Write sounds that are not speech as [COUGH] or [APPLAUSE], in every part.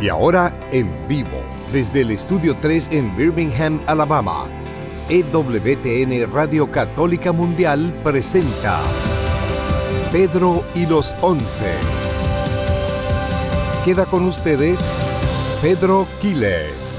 Y ahora en vivo, desde el Estudio 3 en Birmingham, Alabama, EWTN Radio Católica Mundial presenta Pedro y los Once. Queda con ustedes Pedro Quiles.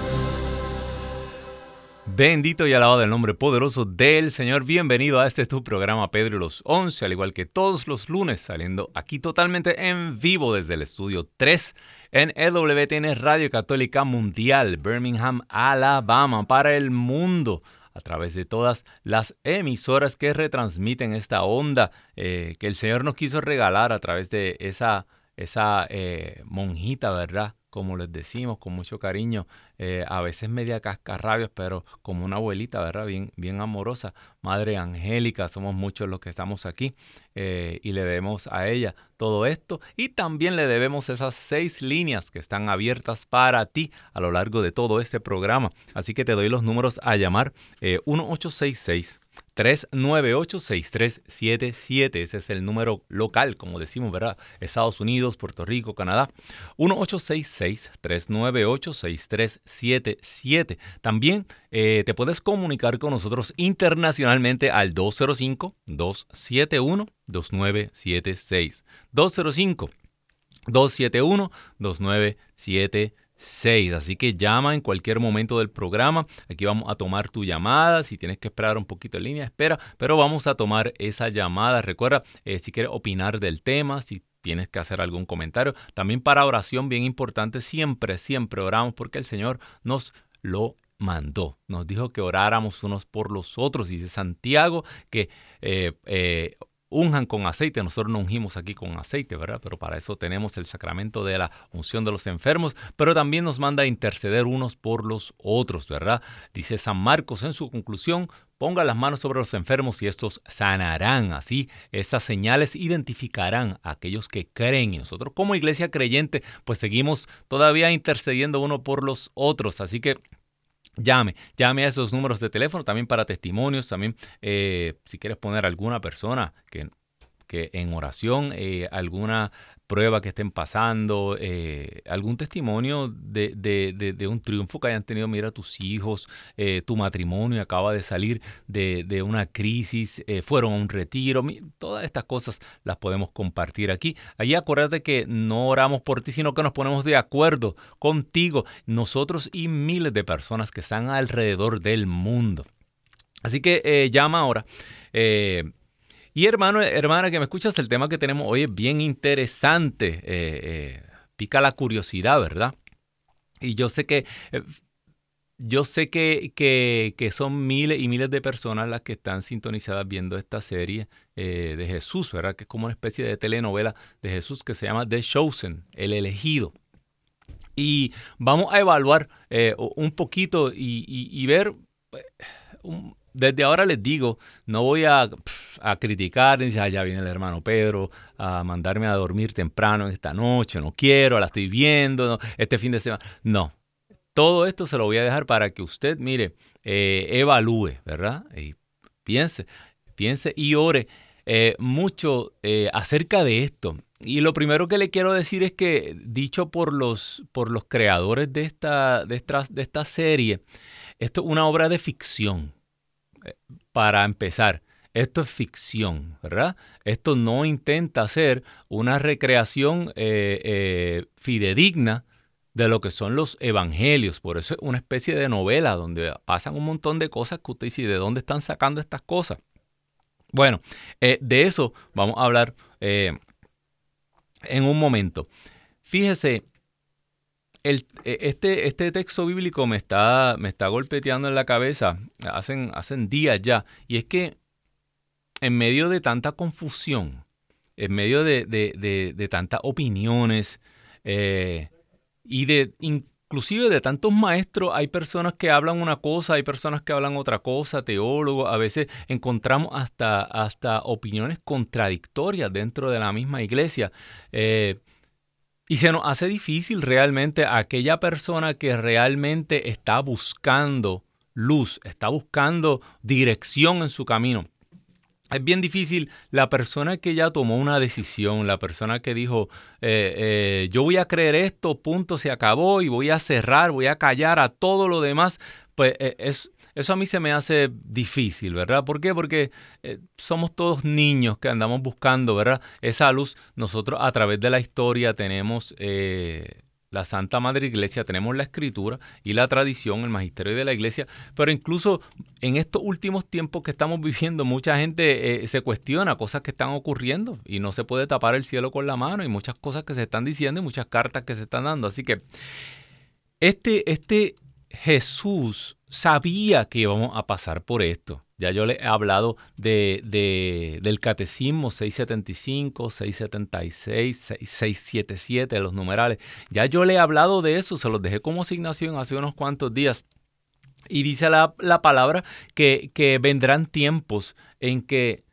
Bendito y alabado el nombre poderoso del Señor. Bienvenido a este tu programa Pedro y los Once, al igual que todos los lunes, saliendo aquí totalmente en vivo desde el estudio 3 en EWTN Radio Católica Mundial, Birmingham, Alabama, para el mundo a través de todas las emisoras que retransmiten esta onda eh, que el Señor nos quiso regalar a través de esa, esa eh, monjita, ¿verdad? Como les decimos, con mucho cariño, eh, a veces media cascarrabios, pero como una abuelita, ¿verdad? Bien, bien amorosa, Madre Angélica, somos muchos los que estamos aquí eh, y le debemos a ella todo esto y también le debemos esas seis líneas que están abiertas para ti a lo largo de todo este programa. Así que te doy los números a llamar 1866. Eh, 398-6377. Ese es el número local, como decimos, ¿verdad? Estados Unidos, Puerto Rico, Canadá. 1866-398-6377. También eh, te puedes comunicar con nosotros internacionalmente al 205-271-2976. 205-271-2976. 6. Así que llama en cualquier momento del programa. Aquí vamos a tomar tu llamada. Si tienes que esperar un poquito en línea, espera. Pero vamos a tomar esa llamada. Recuerda, eh, si quieres opinar del tema, si tienes que hacer algún comentario. También para oración, bien importante, siempre, siempre oramos porque el Señor nos lo mandó. Nos dijo que oráramos unos por los otros. Dice Santiago que eh, eh, unjan con aceite. Nosotros no ungimos aquí con aceite, ¿verdad? Pero para eso tenemos el sacramento de la unción de los enfermos, pero también nos manda a interceder unos por los otros, ¿verdad? Dice San Marcos en su conclusión, ponga las manos sobre los enfermos y estos sanarán. Así, estas señales identificarán a aquellos que creen. Y nosotros como iglesia creyente, pues seguimos todavía intercediendo uno por los otros. Así que Llame, llame a esos números de teléfono también para testimonios, también eh, si quieres poner alguna persona que, que en oración, eh, alguna prueba que estén pasando, eh, algún testimonio de, un triunfo que hayan tenido, mira, tus hijos, eh, tu matrimonio acaba de salir de, una crisis, eh, fueron a un retiro, todas estas cosas las podemos compartir aquí. Allí acuérdate que no oramos por ti, sino que nos ponemos de acuerdo contigo, nosotros y miles de personas que están alrededor del mundo. Así que llama ahora. Y hermano, hermana que me escuchas, el tema que tenemos hoy es bien interesante. Eh, eh, pica la curiosidad, ¿verdad? Y yo sé que... Eh, yo sé que, que, son miles y miles de personas las que están sintonizadas viendo esta serie de Jesús, ¿verdad? Que es como una especie de telenovela de Jesús que se llama The Chosen, el elegido. Y vamos a evaluar un poquito y, y ver un, desde ahora les digo, no voy a, criticar, ni decir, ya viene el hermano Pedro a mandarme a dormir temprano esta noche, no quiero, la estoy viendo, este fin de semana. No, todo esto se lo voy a dejar para que usted, mire, eh, evalúe, ¿verdad? Y piense, piense y ore eh, mucho eh, acerca de esto. Y lo primero que le quiero decir es que, dicho por los, por los creadores de esta, de de esta serie, esto es una obra de ficción para empezar, esto es ficción, ¿verdad? Esto no intenta ser una recreación eh, eh, fidedigna de lo que son los evangelios. Por eso es una especie de novela donde pasan un montón de cosas que usted dice, ¿de dónde están sacando estas cosas? Bueno, eh, de eso vamos a hablar en un momento. Fíjese, este, este texto bíblico me está, me está golpeteando en la cabeza hacen, hacen días ya. Y es que en medio de tanta confusión, en medio de, de, tantas opiniones eh, y de inclusive de tantos maestros, hay personas que hablan una cosa, hay personas que hablan otra cosa, teólogos, a veces encontramos hasta, hasta opiniones contradictorias dentro de la misma iglesia. Eh, y se nos hace difícil realmente a aquella persona que realmente está buscando luz, está buscando dirección en su camino. Es bien difícil la persona que ya tomó una decisión, la persona que dijo, eh, eh, yo voy a creer esto, punto, se acabó y voy a cerrar, voy a callar a todo lo demás, pues eh, es, eso a mí se me hace difícil, ¿verdad? ¿Por qué? Porque somos todos niños que andamos buscando, ¿verdad? Esa luz, nosotros a través de la historia tenemos la Santa Madre Iglesia, tenemos la escritura y la tradición, el magisterio de la iglesia, pero incluso en estos últimos tiempos que estamos viviendo, mucha gente eh, se cuestiona cosas que están ocurriendo y no se puede tapar el cielo con la mano y muchas cosas que se están diciendo y muchas cartas que se están dando. Así que este, este Jesús sabía que íbamos a pasar por esto. Ya yo le he hablado de, del catecismo 675, 676, 677, los numerales. Ya yo le he hablado de eso, se los dejé como asignación hace unos cuantos días. Y dice la, palabra que, que, vendrán tiempos en que,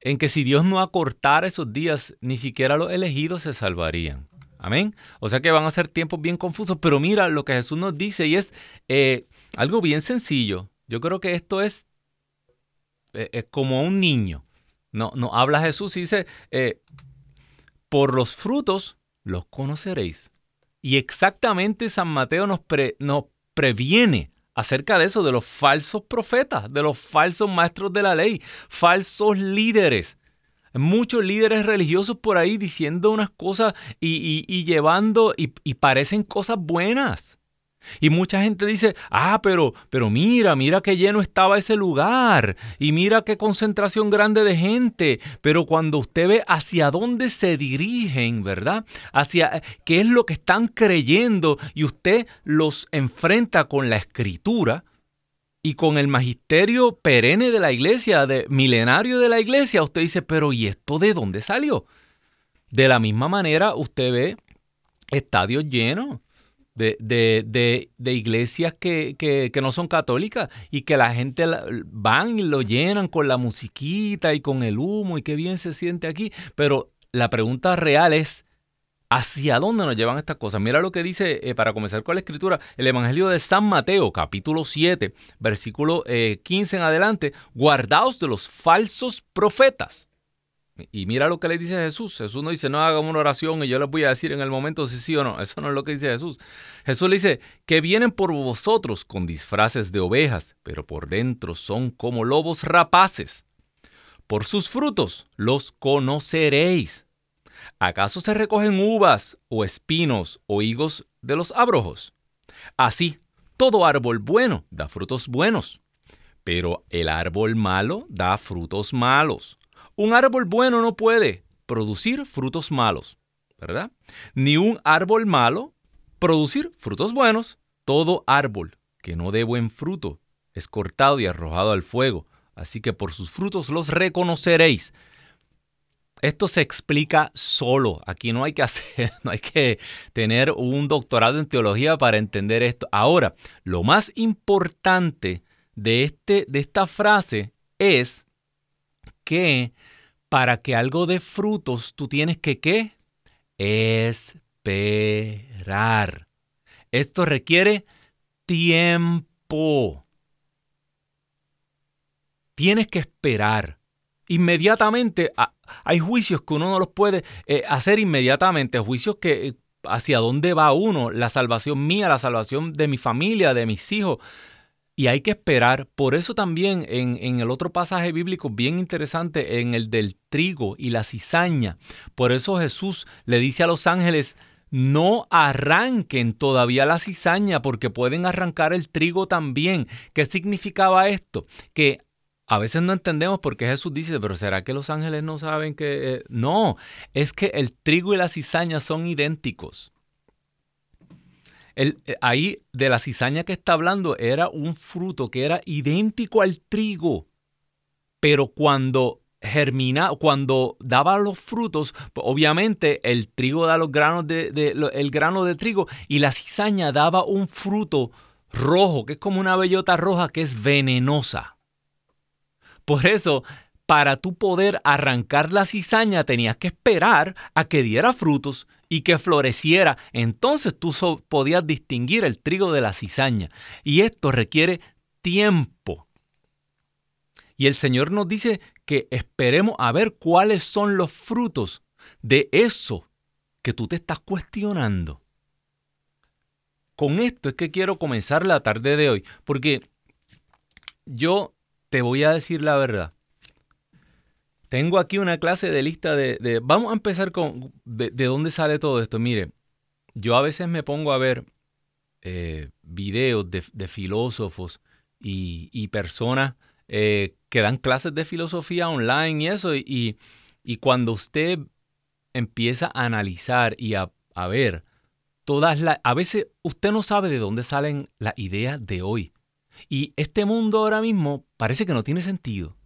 en que si Dios no acortara esos días, ni siquiera los elegidos se salvarían. Amén. O sea que van a ser tiempos bien confusos, pero mira lo que Jesús nos dice y es eh, algo bien sencillo. Yo creo que esto es eh, eh, como un niño. No, no habla Jesús y dice, eh, por los frutos los conoceréis. Y exactamente San Mateo nos, nos previene acerca de eso, de los falsos profetas, de los falsos maestros de la ley, falsos líderes. Muchos líderes religiosos por ahí diciendo unas cosas y, llevando y parecen cosas buenas. Y mucha gente dice, ah, pero, pero mira, mira qué lleno estaba ese lugar y mira qué concentración grande de gente. Pero cuando usted ve hacia dónde se dirigen, ¿verdad? Hacia qué es lo que están creyendo y usted los enfrenta con la escritura y con el magisterio perenne de la iglesia, de, milenario de la iglesia, usted dice, pero ¿y esto de dónde salió? De la misma manera, usted ve estadios llenos de, iglesias que, no son católicas y que la gente van y lo llenan con la musiquita y con el humo y qué bien se siente aquí. Pero la pregunta real es, ¿hacia dónde nos llevan estas cosas? Mira lo que dice, eh, para comenzar con la escritura, el Evangelio de San Mateo, capítulo 7, versículo 15 eh, en adelante, guardaos de los falsos profetas y mira lo que le dice Jesús. Jesús no dice, no haga una oración y yo les voy a decir en el momento si sí o no. Eso no es lo que dice Jesús. Jesús le dice, que vienen por vosotros con disfraces de ovejas, pero por dentro son como lobos rapaces. Por sus frutos los conoceréis. ¿Acaso se recogen uvas o espinos o higos de los abrojos? Así, todo árbol bueno da frutos buenos, pero el árbol malo da frutos malos un árbol bueno no puede producir frutos malos, ¿verdad? Ni un árbol malo producir frutos buenos. Todo árbol que no dé buen fruto es cortado y arrojado al fuego. Así que por sus frutos los reconoceréis. Esto se explica solo. Aquí no hay que [LAUGHS] hacer, no hay que tener un doctorado en teología para entender esto. Ahora, lo más importante de, este, de esta frase es que para que algo dé frutos, tú tienes que qué? Esperar. Esto requiere tiempo. Tienes que esperar. Inmediatamente, hay juicios que uno no los puede eh, hacer inmediatamente, juicios que eh, hacia dónde va uno, la salvación mía, la salvación de mi familia, de mis hijos. Y hay que esperar. Por eso también en, el otro pasaje bíblico bien interesante, en el del trigo y la cizaña, por eso Jesús le dice a los ángeles, no arranquen todavía la cizaña porque pueden arrancar el trigo también. ¿Qué significaba esto? Que a veces no entendemos por qué Jesús dice, pero ¿será que los ángeles no saben que... Eh? No, es que el trigo y la cizaña son idénticos. El, eh, ahí de la cizaña que está hablando era un fruto que era idéntico al trigo, pero cuando germina, cuando daba los frutos, pues, obviamente el trigo da los granos de, el grano de trigo y la cizaña daba un fruto rojo, que es como una bellota roja que es venenosa. Por eso para tú poder arrancar la cizaña tenías que esperar a que diera frutos y que floreciera. Entonces tú podías distinguir el trigo de la cizaña. Y esto requiere tiempo. Y el Señor nos dice que esperemos a ver cuáles son los frutos de eso que tú te estás cuestionando. Con esto es que quiero comenzar la tarde de hoy, porque yo te voy a decir la verdad. Tengo aquí una clase de lista de... vamos a empezar con... De, dónde sale todo esto? Mire, yo a veces me pongo a ver eh, videos de, filósofos y, personas eh, que dan clases de filosofía online y eso, y, cuando usted empieza a analizar y a, a ver todas las... A veces usted no sabe de dónde salen las ideas de hoy. Y este mundo ahora mismo parece que no tiene sentido.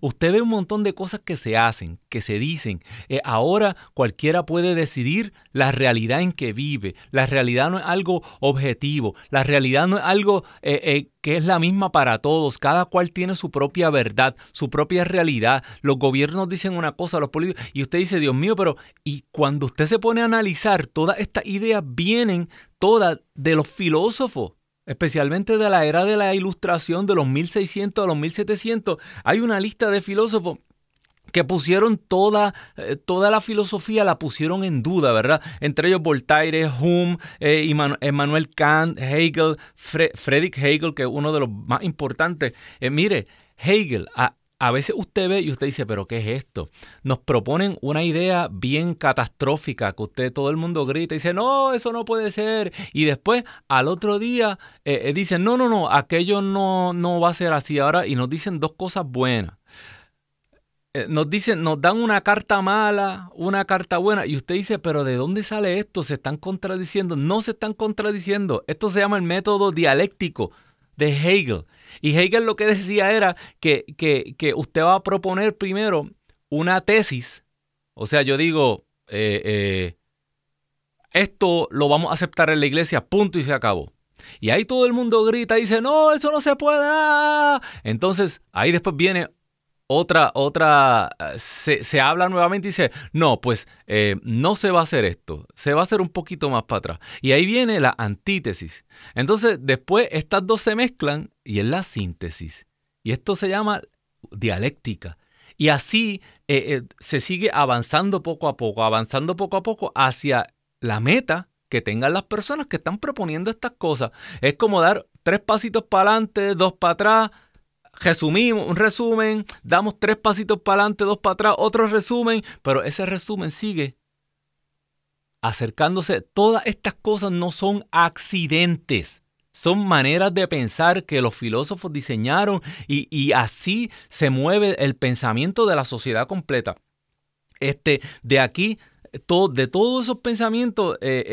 Usted ve un montón de cosas que se hacen, que se dicen. Eh, ahora cualquiera puede decidir la realidad en que vive. La realidad no es algo objetivo. La realidad no es algo eh, eh, que es la misma para todos. Cada cual tiene su propia verdad, su propia realidad. Los gobiernos dicen una cosa, los políticos. Y usted dice, Dios mío, pero y cuando usted se pone a analizar, todas estas ideas vienen todas de los filósofos especialmente de la era de la ilustración de los 1600 a los 1700, hay una lista de filósofos que pusieron toda, eh, toda la filosofía, la pusieron en duda, ¿verdad? Entre ellos Voltaire, Hume, eh, Emmanuel Kant, Hegel, Friedrich Hegel, que es uno de los más importantes. Eh, mire, Hegel, a, a veces usted ve y usted dice, pero ¿qué es esto? Nos proponen una idea bien catastrófica que usted, todo el mundo grita y dice, no, eso no puede ser. Y después al otro día eh, eh, dicen, no, no, no, aquello no, no va a ser así ahora. Y nos dicen dos cosas buenas. Eh, nos dicen, nos dan una carta mala, una carta buena. Y usted dice, pero ¿de dónde sale esto? ¿Se están contradiciendo? No se están contradiciendo. Esto se llama el método dialéctico de Hegel. Y Hegel lo que decía era que, que, usted va a proponer primero una tesis. O sea, yo digo, eh, eh, esto lo vamos a aceptar en la iglesia, punto y se acabó. Y ahí todo el mundo grita y dice, no, eso no se puede. Ah". Entonces, ahí después viene otra, otra, se, se, habla nuevamente y dice, no, pues eh, no se va a hacer esto, se va a hacer un poquito más para atrás. Y ahí viene la antítesis. Entonces, después estas dos se mezclan y es la síntesis. Y esto se llama dialéctica. Y así eh, eh, se sigue avanzando poco a poco, avanzando poco a poco hacia la meta que tengan las personas que están proponiendo estas cosas. Es como dar tres pasitos para adelante, dos para atrás, resumimos, un resumen, damos tres pasitos para adelante, dos para atrás, otro resumen, pero ese resumen sigue acercándose. Todas estas cosas no son accidentes. Son maneras de pensar que los filósofos diseñaron y, así se mueve el pensamiento de la sociedad completa. Este, de aquí, de todos esos pensamientos, eh,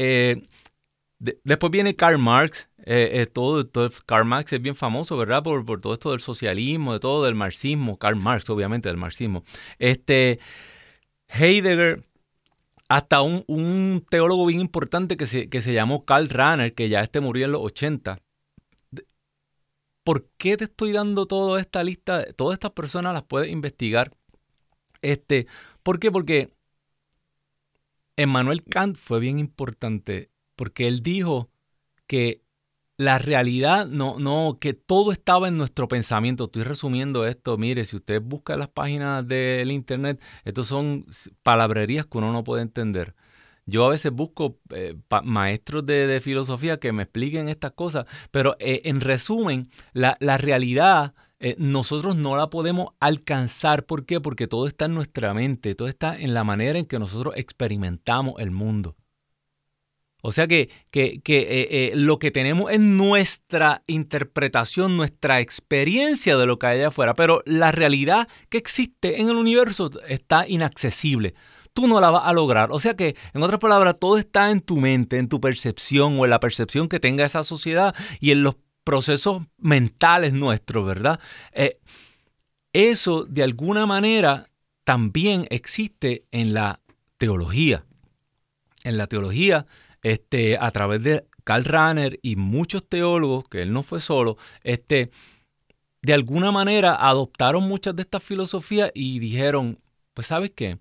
eh, después viene Karl Marx, eh, eh, todo, Karl Marx es bien famoso, ¿verdad? Por, todo esto del socialismo, de todo del marxismo. Karl Marx, obviamente, del marxismo. Este, Heidegger, hasta un, teólogo bien importante que se, que se llamó Karl Rahner, que ya este murió en los 80. ¿Por qué te estoy dando toda esta lista? Todas estas personas las puedes investigar. Este, ¿Por qué? Porque Emmanuel Kant fue bien importante, porque él dijo que la realidad, no, no, que todo estaba en nuestro pensamiento. Estoy resumiendo esto. Mire, si usted busca las páginas del internet, estos son palabrerías que uno no puede entender. Yo a veces busco eh, maestros de, filosofía que me expliquen estas cosas, pero eh, en resumen, la, realidad eh, nosotros no la podemos alcanzar. ¿Por qué? Porque todo está en nuestra mente, todo está en la manera en que nosotros experimentamos el mundo. O sea que, que, que eh, eh, lo que tenemos es nuestra interpretación, nuestra experiencia de lo que hay allá afuera, pero la realidad que existe en el universo está inaccesible. Tú no la vas a lograr. O sea que, en otras palabras, todo está en tu mente, en tu percepción o en la percepción que tenga esa sociedad y en los procesos mentales nuestros, ¿verdad? Eh, eso, de alguna manera, también existe en la teología. En la teología este, a través de Karl Rahner y muchos teólogos, que él no fue solo, este, de alguna manera adoptaron muchas de estas filosofías y dijeron, pues sabes qué,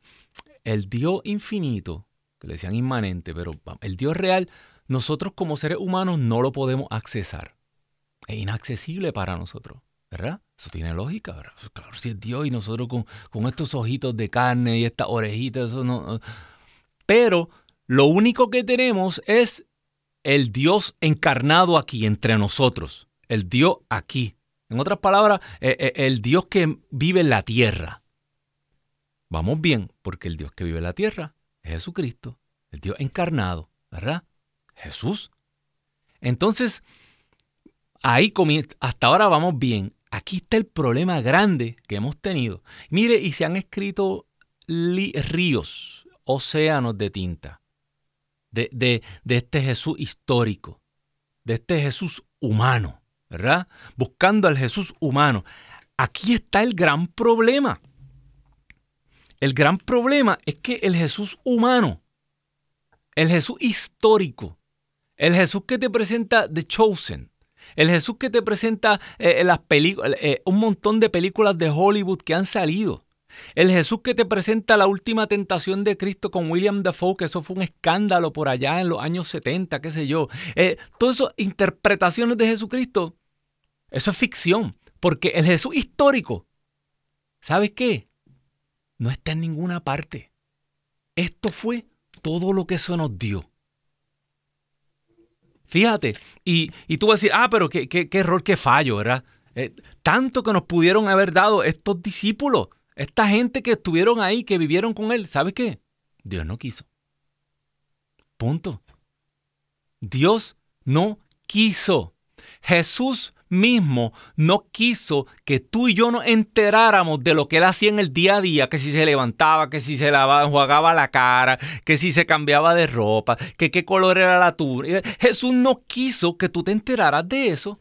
el Dios infinito, que le decían inmanente, pero el Dios real, nosotros como seres humanos no lo podemos accesar. Es inaccesible para nosotros. ¿verdad? Eso tiene lógica, ¿verdad? Pues claro, si es Dios y nosotros con, con estos ojitos de carne y estas orejitas, eso no... Pero lo único que tenemos es el Dios encarnado aquí entre nosotros, el Dios aquí. En otras palabras, eh, eh, el Dios que vive en la tierra. Vamos bien, porque el Dios que vive en la tierra es Jesucristo, el Dios encarnado, ¿verdad? Jesús. Entonces, ahí comienza, hasta ahora vamos bien. Aquí está el problema grande que hemos tenido. Mire, y se han escrito ríos, océanos de tinta de, de, este Jesús histórico, de este Jesús humano, ¿verdad? Buscando al Jesús humano. Aquí está el gran problema. El gran problema es que el Jesús humano, el Jesús histórico, el Jesús que te presenta The Chosen, el Jesús que te presenta eh, las películas, eh, un montón de películas de Hollywood que han salido, el Jesús que te presenta la última tentación de Cristo con William Dafoe, que eso fue un escándalo por allá en los años 70, qué sé yo. Eh, todas esas interpretaciones de Jesucristo, eso es ficción, porque el Jesús histórico, ¿sabes qué? No está en ninguna parte. Esto fue todo lo que eso nos dio. Fíjate, y, tú vas a decir, ah, pero qué, error, qué fallo, ¿verdad? Eh, tanto que nos pudieron haber dado estos discípulos. Esta gente que estuvieron ahí, que vivieron con él, ¿sabe qué? Dios no quiso. Punto. Dios no quiso. Jesús mismo no quiso que tú y yo nos enteráramos de lo que él hacía en el día a día, que si se levantaba, que si se lavaba, enjuagaba la cara, que si se cambiaba de ropa, que qué color era la túnica. Jesús no quiso que tú te enteraras de eso.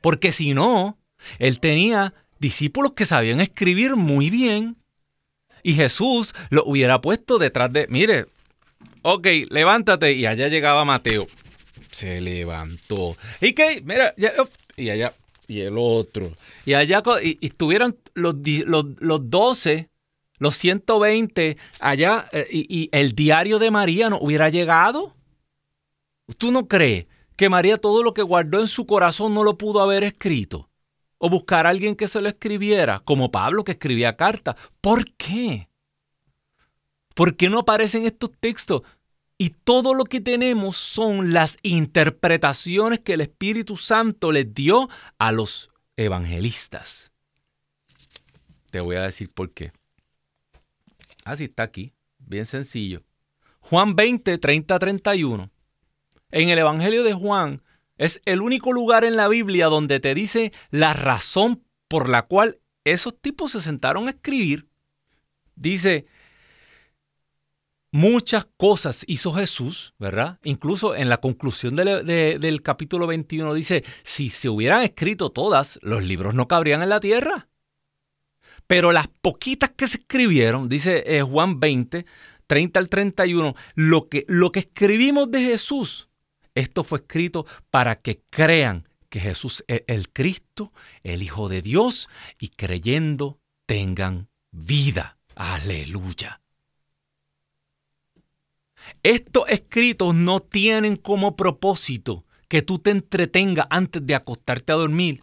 Porque si no, él tenía discípulos que sabían escribir muy bien. Y Jesús lo hubiera puesto detrás de, mire, ok, levántate. Y allá llegaba Mateo. Se levantó. ¿Y qué? Mira, y allá, y el otro. Y allá, y, estuvieron los, los, los 12, los 120 allá, eh, y el diario de María no hubiera llegado. ¿Tú no crees que María todo lo que guardó en su corazón no lo pudo haber escrito? O buscar a alguien que se lo escribiera, como Pablo que escribía cartas. ¿Por qué? ¿Por qué no aparecen estos textos? Y todo lo que tenemos son las interpretaciones que el Espíritu Santo les dio a los evangelistas. Te voy a decir por qué. Así está aquí, bien sencillo. Juan 20, 30, 31. En el Evangelio de Juan es el único lugar en la Biblia donde te dice la razón por la cual esos tipos se sentaron a escribir. Dice, muchas cosas hizo Jesús, ¿verdad? Incluso en la conclusión del capítulo 21 dice, si se hubieran escrito todas, los libros no cabrían en la tierra. Pero las poquitas que se escribieron, dice eh, Juan 20, 30 al 31, lo que, lo que escribimos de Jesús esto fue escrito para que crean que Jesús es el Cristo, el Hijo de Dios, y creyendo tengan vida. Aleluya. Estos escritos no tienen como propósito que tú te entretengas antes de acostarte a dormir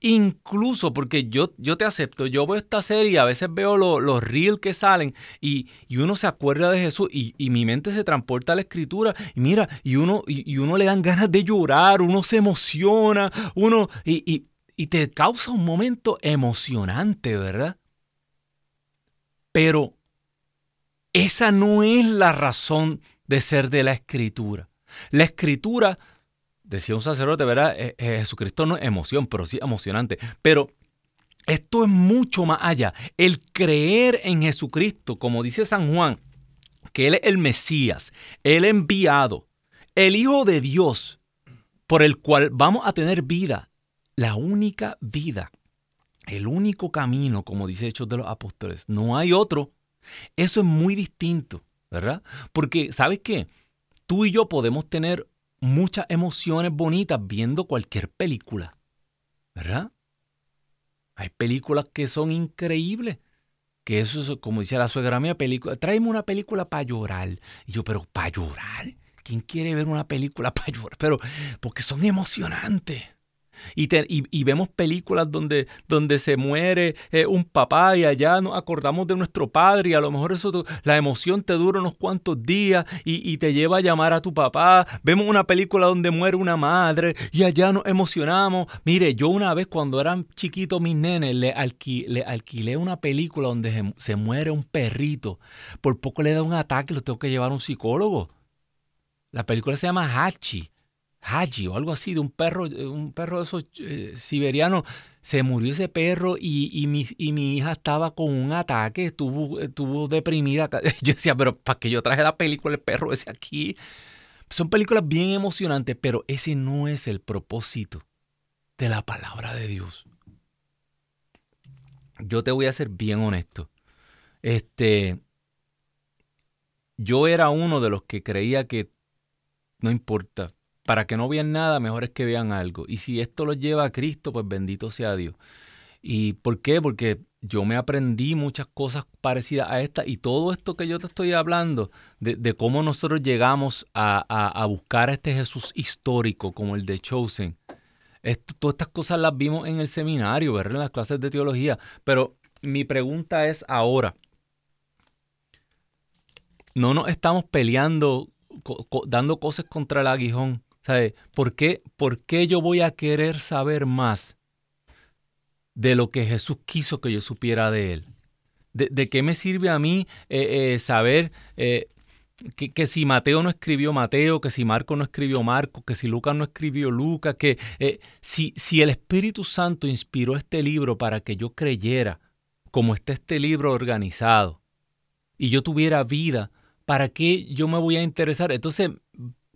Incluso porque yo, yo te acepto, yo veo esta serie y a veces veo los reels que salen y, uno se acuerda de Jesús y, mi mente se transporta a la escritura y mira, y uno, y, uno le dan ganas de llorar, uno se emociona, uno y, y te causa un momento emocionante, ¿verdad? Pero esa no es la razón de ser de la escritura. La escritura decía un sacerdote, ¿verdad? Eh, eh, Jesucristo no es emoción, pero sí emocionante. Pero esto es mucho más allá. El creer en Jesucristo, como dice San Juan, que Él es el Mesías, el enviado, el Hijo de Dios, por el cual vamos a tener vida, la única vida, el único camino, como dice Hechos de los Apóstoles. No hay otro. Eso es muy distinto, ¿verdad? Porque, ¿sabes qué? Tú y yo podemos tener muchas emociones bonitas viendo cualquier película. ¿Verdad? Hay películas que son increíbles. Que eso es, como dice la suegra mía, película, tráeme una película para llorar. Y yo, pero para llorar. ¿Quién quiere ver una película [LAUGHS] para llorar? Pero porque son emocionantes. Y, vemos películas donde, donde se muere eh, un papá y allá nos acordamos de nuestro padre y a lo mejor eso la emoción te dura unos cuantos días y, te lleva a llamar a tu papá. Vemos una película donde muere una madre y allá nos emocionamos. Mire, yo una vez cuando eran chiquitos mis nenes le, le alquilé una película donde se, muere un perrito. Por poco le da un ataque y lo tengo que llevar a un psicólogo. La película se llama Hachi. Haji o algo así, de un perro, eh, un perro de esos eh. Se murió ese perro y, mi, y, mi, hija estaba con un ataque, estuvo, estuvo deprimida. [LAUGHS] Yo decía, pero ¿para qué yo traje la película, el perro ese aquí? Son películas bien emocionantes, pero ese no es el propósito de la palabra de Dios. Yo te voy a ser bien honesto. Este, yo era uno de los que creía que no importa, para que no vean nada, mejor es que vean algo. Y si esto los lleva a Cristo, pues bendito sea Dios. ¿Y por qué? Porque yo me aprendí muchas cosas parecidas a esta y todo esto que yo te estoy hablando, de, cómo nosotros llegamos a, buscar a este Jesús histórico como el de Chosen. Todas estas cosas las vimos en el seminario, ¿verdad? En las clases de teología. Pero mi pregunta es ahora, no nos estamos peleando, dando cosas contra el aguijón. ¿Sabe? ¿Por qué, ¿Por qué yo voy a querer saber más de lo que Jesús quiso que yo supiera de Él? ¿De, qué me sirve a mí eh, eh, saber eh, que, si Mateo no escribió Mateo, que si Marco no escribió Marco, que si Lucas no escribió Lucas, que si, si el Espíritu Santo inspiró este libro para que yo creyera como está este libro organizado y yo tuviera vida, ¿para qué yo me voy a interesar? Entonces,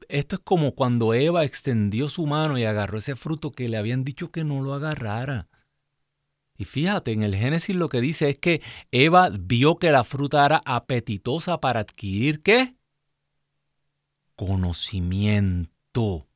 esto es como cuando Eva extendió su mano y agarró ese fruto que le habían dicho que no lo agarrara. Y fíjate, en el Génesis lo que dice es que Eva vio que la fruta era apetitosa para adquirir qué? Conocimiento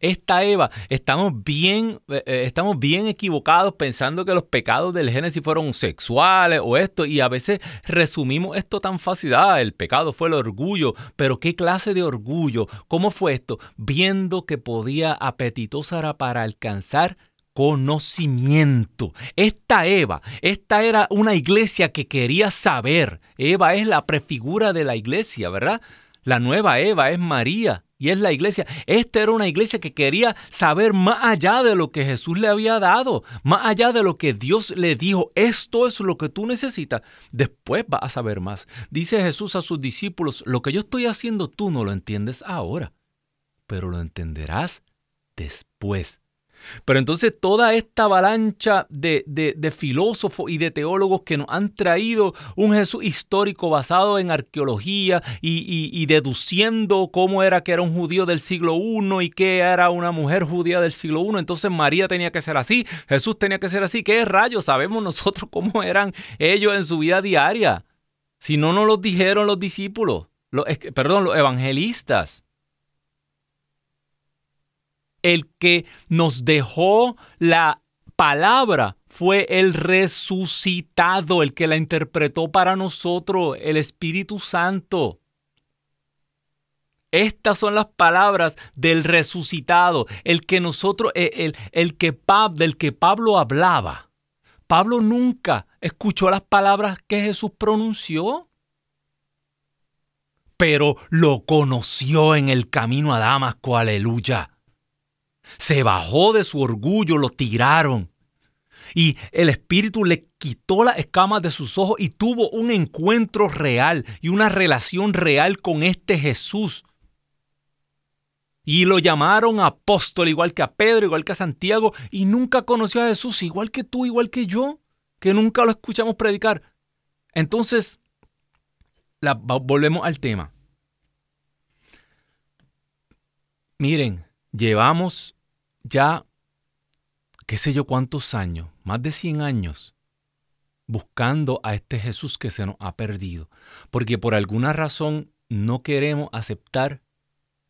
esta Eva, estamos bien, eh, eh, estamos bien equivocados pensando que los pecados del Génesis fueron sexuales o esto, y a veces resumimos esto tan fácil, ah, el pecado fue el orgullo, pero ¿qué clase de orgullo? ¿Cómo fue esto? Viendo que podía apetitosa para alcanzar conocimiento. Esta Eva, esta era una iglesia que quería saber. Eva es la prefigura de la iglesia, ¿verdad? La nueva Eva es María y es la iglesia. Esta era una iglesia que quería saber más allá de lo que Jesús le había dado, más allá de lo que Dios le dijo. Esto es lo que tú necesitas. Después vas a saber más. Dice Jesús a sus discípulos, lo que yo estoy haciendo tú no lo entiendes ahora, pero lo entenderás después. Pero entonces toda esta avalancha de, filósofos y de teólogos que nos han traído un Jesús histórico basado en arqueología y, deduciendo cómo era que era un judío del siglo I y que era una mujer judía del siglo I, entonces María tenía que ser así, Jesús tenía que ser así, ¿qué rayos? Sabemos nosotros [LAUGHS] cómo eran ellos en su vida diaria. Si no nos lo dijeron los discípulos, perdón, los evangelistas el que nos dejó la palabra fue el resucitado, el que la interpretó para nosotros, el Espíritu Santo. Estas son las palabras del resucitado, el que nosotros, el, el que del que Pablo hablaba. Pablo nunca escuchó las palabras que Jesús pronunció, pero lo conoció en el camino a Damasco, aleluya. Se bajó de su orgullo, lo tiraron. Y el Espíritu le quitó las escamas de sus ojos y tuvo un encuentro real y una relación real con este Jesús. Y lo llamaron apóstol, igual que a Pedro, igual que a Santiago, y nunca conoció a Jesús, igual que tú, igual que yo, que nunca lo escuchamos predicar. Entonces, volvemos al tema. Miren, llevamos ya, qué sé yo cuántos años, más de 100 años, buscando a este Jesús que se nos ha perdido, porque por alguna razón no queremos aceptar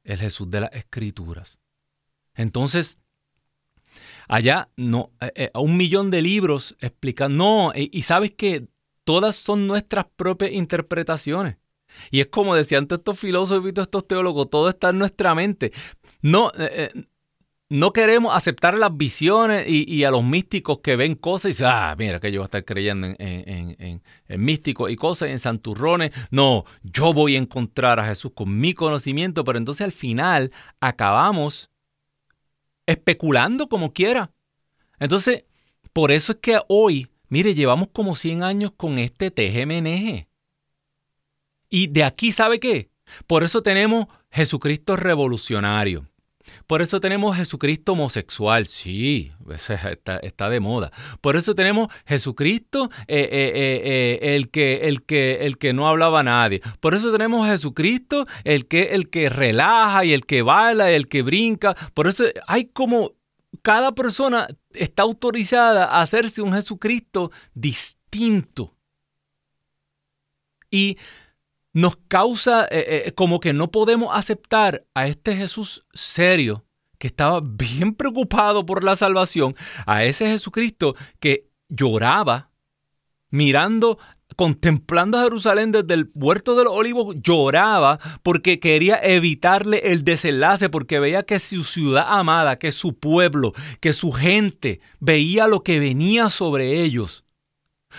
el Jesús de las Escrituras. Entonces, allá no, eh, eh, un millón de libros explican, no, y, sabes que todas son nuestras propias interpretaciones. Y es como decían todos estos filósofos y todos estos teólogos, todo está en nuestra mente. No, eh, no queremos aceptar las visiones y, a los místicos que ven cosas y dicen, ah, mira que yo voy a estar creyendo en, místicos y cosas, en santurrones. No, yo voy a encontrar a Jesús con mi conocimiento, pero entonces al final acabamos especulando como quiera. Entonces, por eso es que hoy, mire, llevamos como 100 años con este TGMNG. Y de aquí, ¿sabe qué? Por eso tenemos Jesucristo revolucionario. Por eso tenemos Jesucristo homosexual, sí, está, de moda. Por eso tenemos Jesucristo eh, eh, eh, el, que, el, que, el que no hablaba a nadie. Por eso tenemos Jesucristo el que, el que relaja y el que baila y el que brinca. Por eso hay como cada persona está autorizada a hacerse un Jesucristo distinto. Y nos causa eh, eh, como que no podemos aceptar a este Jesús serio que estaba bien preocupado por la salvación, a ese Jesucristo que lloraba mirando, contemplando a Jerusalén desde el huerto de los olivos, lloraba porque quería evitarle el desenlace, porque veía que su ciudad amada, que su pueblo, que su gente veía lo que venía sobre ellos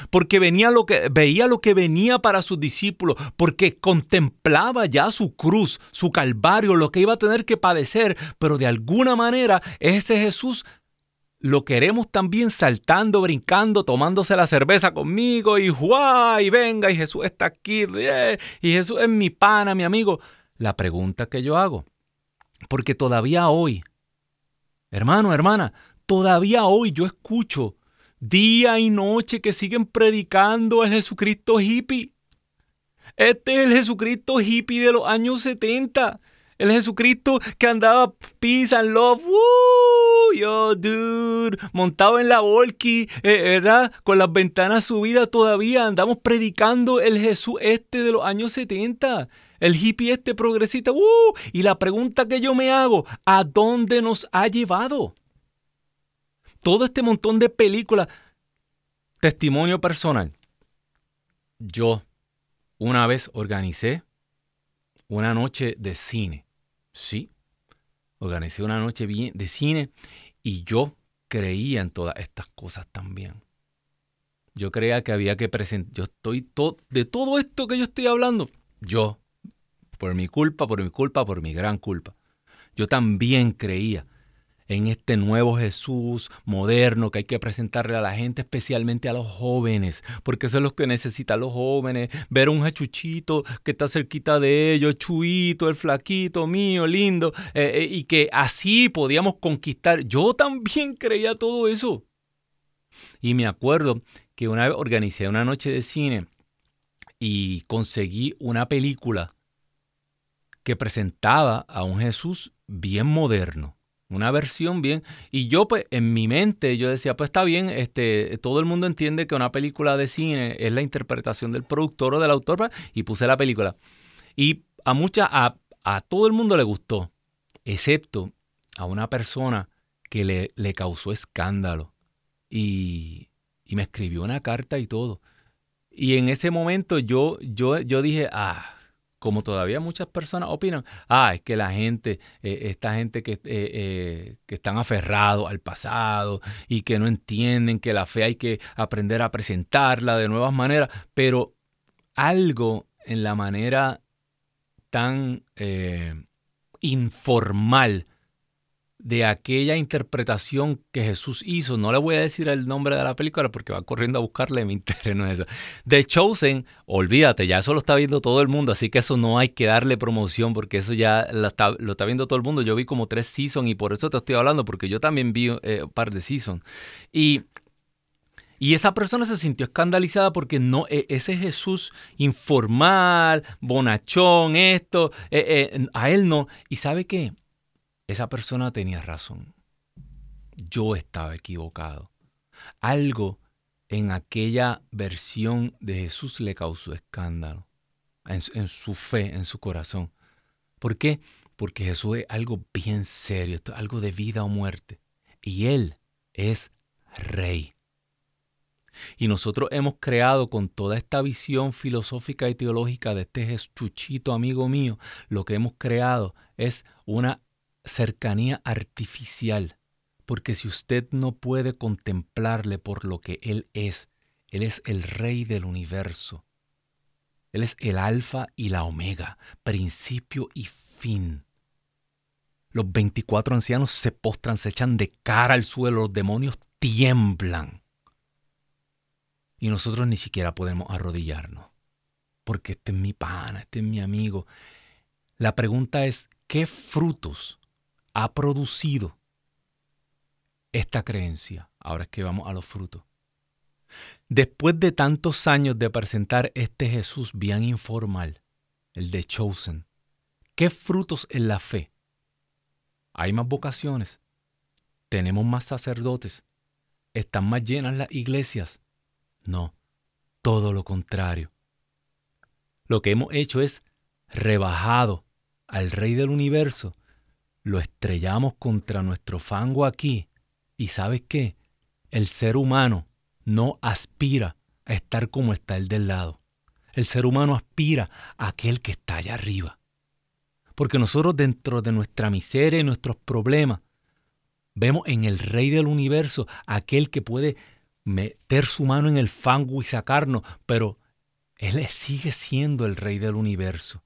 porque venía lo que, veía lo que venía para sus discípulos, porque contemplaba ya su cruz, su calvario, lo que iba a tener que padecer, pero de alguna manera ese Jesús lo queremos también saltando, brincando, tomándose la cerveza conmigo y ¡guay! Y venga, y Jesús está aquí, eh, y Jesús es mi pana, mi amigo. La pregunta que yo hago, porque todavía hoy, hermano, hermana, todavía hoy yo escucho día y noche que siguen predicando el Jesucristo hippie. Este es el Jesucristo hippie de los años 70. El Jesucristo que andaba peace and love. Woo, yo, dude. Montado en la volky, eh, ¿verdad? Con las ventanas subidas todavía. Andamos predicando el Jesús este de los años 70. El hippie este progresista. Y la pregunta que yo me hago, ¿a dónde nos ha llevado? Todo este montón de películas. Testimonio personal. Yo una vez organicé una noche de cine. Sí, organicé una noche de cine y yo creía en todas estas cosas también. Yo creía que había que presentar. Yo estoy todo. De todo esto que yo estoy hablando, yo, por mi culpa, por mi culpa, por mi gran culpa, yo también creía en este nuevo Jesús moderno que hay que presentarle a la gente, especialmente a los jóvenes, porque eso es lo que necesitan los jóvenes, ver un jechuchito que está cerquita de ellos, chuito, el flaquito mío, lindo, eh, eh, y que así podíamos conquistar. Yo también creía todo eso. Y me acuerdo que una vez organicé una noche de cine y conseguí una película que presentaba a un Jesús bien moderno una versión bien. Y yo, pues, en mi mente, yo decía, pues está bien, este, todo el mundo entiende que una película de cine es la interpretación del productor o del autor, pues, y puse la película. Y a mucha, a, a todo el mundo le gustó, excepto a una persona que le, le causó escándalo. Y, y, me escribió una carta y todo. Y en ese momento yo, yo, yo dije, ah, como todavía muchas personas opinan, ah, es que la gente, eh, esta gente que, eh, eh, que están aferrados al pasado y que no entienden que la fe hay que aprender a presentarla de nuevas maneras, pero algo en la manera tan informal de aquella interpretación que Jesús hizo. No le voy a decir el nombre de la película porque va corriendo a buscarle, mi [LAUGHS] interés no es eso. The Chosen, olvídate, ya eso lo está viendo todo el mundo, así que eso no hay que darle promoción porque eso ya lo está, viendo todo el mundo. Yo vi como tres seasons y por eso te estoy hablando, porque yo también vi eh, un par de seasons. Y, y esa persona se sintió escandalizada porque no, e, ese Jesús informal, bonachón, esto, eh, eh, a él no. ¿Y sabe qué? Esa persona tenía razón. Yo estaba equivocado. Algo en aquella versión de Jesús le causó escándalo, en, su fe, en su corazón. ¿Por qué? Porque Jesús es algo bien serio, esto es algo de vida o muerte. Y Él es rey. Y nosotros hemos creado con toda esta visión filosófica y teológica de este Jesuchito amigo mío, lo que hemos creado es una cercanía artificial, porque si usted no puede contemplarle por lo que Él es, Él es el Rey del universo. Él es el alfa y la omega, principio y fin. Los 24 ancianos se postran, se echan de cara al suelo, los demonios tiemblan. Y nosotros ni siquiera podemos arrodillarnos, porque este es mi pana, este es mi amigo. La pregunta es, ¿qué frutos ha producido esta creencia? Ahora es que vamos a los frutos. Después de tantos años de presentar este Jesús bien informal, el de Chosen, ¿qué frutos en la fe? Hay más vocaciones, tenemos más sacerdotes, están más llenas las iglesias. No, todo lo contrario. Lo que hemos hecho es rebajado al Rey del universo, lo estrellamos contra nuestro fango aquí, y ¿sabes qué? El ser humano no aspira a estar como está el del lado. El ser humano aspira a aquel que está allá arriba. Porque nosotros dentro de nuestra miseria y nuestros problemas, vemos en el Rey del universo aquel que puede meter su mano en el fango y sacarnos, pero Él sigue siendo el Rey del universo.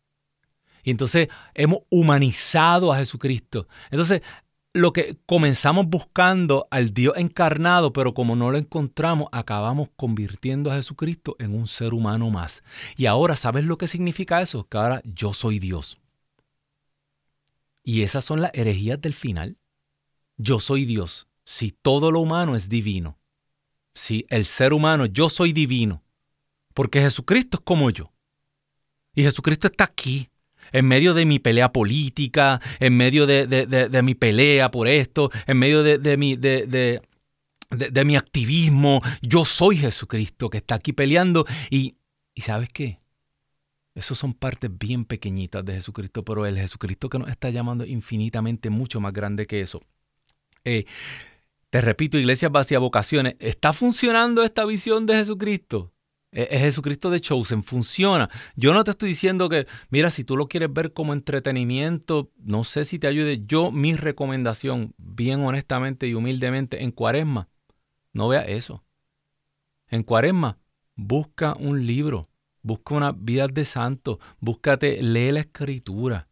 Y entonces hemos humanizado a Jesucristo. Entonces lo que comenzamos buscando al Dios encarnado, pero como no lo encontramos, acabamos convirtiendo a Jesucristo en un ser humano más. Y ahora, ¿sabes lo que significa eso? Que ahora yo soy Dios. Y esas son las herejías del final. Yo soy Dios. Si todo lo humano es divino. Si el ser humano, yo soy divino. Porque Jesucristo es como yo. Y Jesucristo está aquí en medio de mi pelea política, en medio de, mi pelea por esto, en medio de, mi, de, mi activismo. Yo soy Jesucristo que está aquí peleando y, y ¿sabes qué? Esos son partes bien pequeñitas de Jesucristo, pero el Jesucristo que nos está llamando infinitamente mucho más grande que eso. Eh, te repito, iglesias vacía vocaciones, ¿está funcionando esta visión de Jesucristo? Es Jesucristo de Chosen, funciona. Yo no te estoy diciendo que, mira, si tú lo quieres ver como entretenimiento, no sé si te ayude. Yo, mi recomendación, bien honestamente y humildemente, en cuaresma, no vea eso. En cuaresma, busca un libro, busca una vida de santo, búscate, lee la escritura,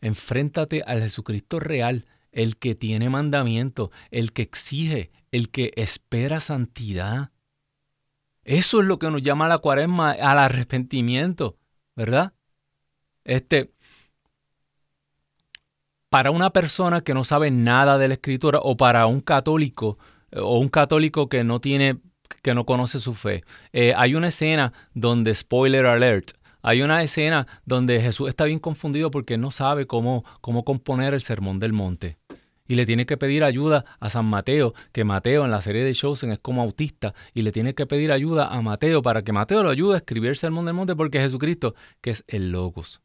enfréntate al Jesucristo real, el que tiene mandamiento, el que exige, el que espera santidad. Eso es lo que nos llama a la cuaresma, al arrepentimiento, ¿verdad? Este, para una persona que no sabe nada de la escritura o para un católico eh, o un católico que no tiene, que no conoce su fe, eh, hay una escena donde, spoiler alert, hay una escena donde Jesús está bien confundido porque no sabe cómo, cómo componer el sermón del monte y le tiene que pedir ayuda a San Mateo, que Mateo en la serie de Chosen es como autista, y le tiene que pedir ayuda a Mateo para que Mateo lo ayude a escribir el Sermón del Monte, porque Jesucristo, que es el Logos,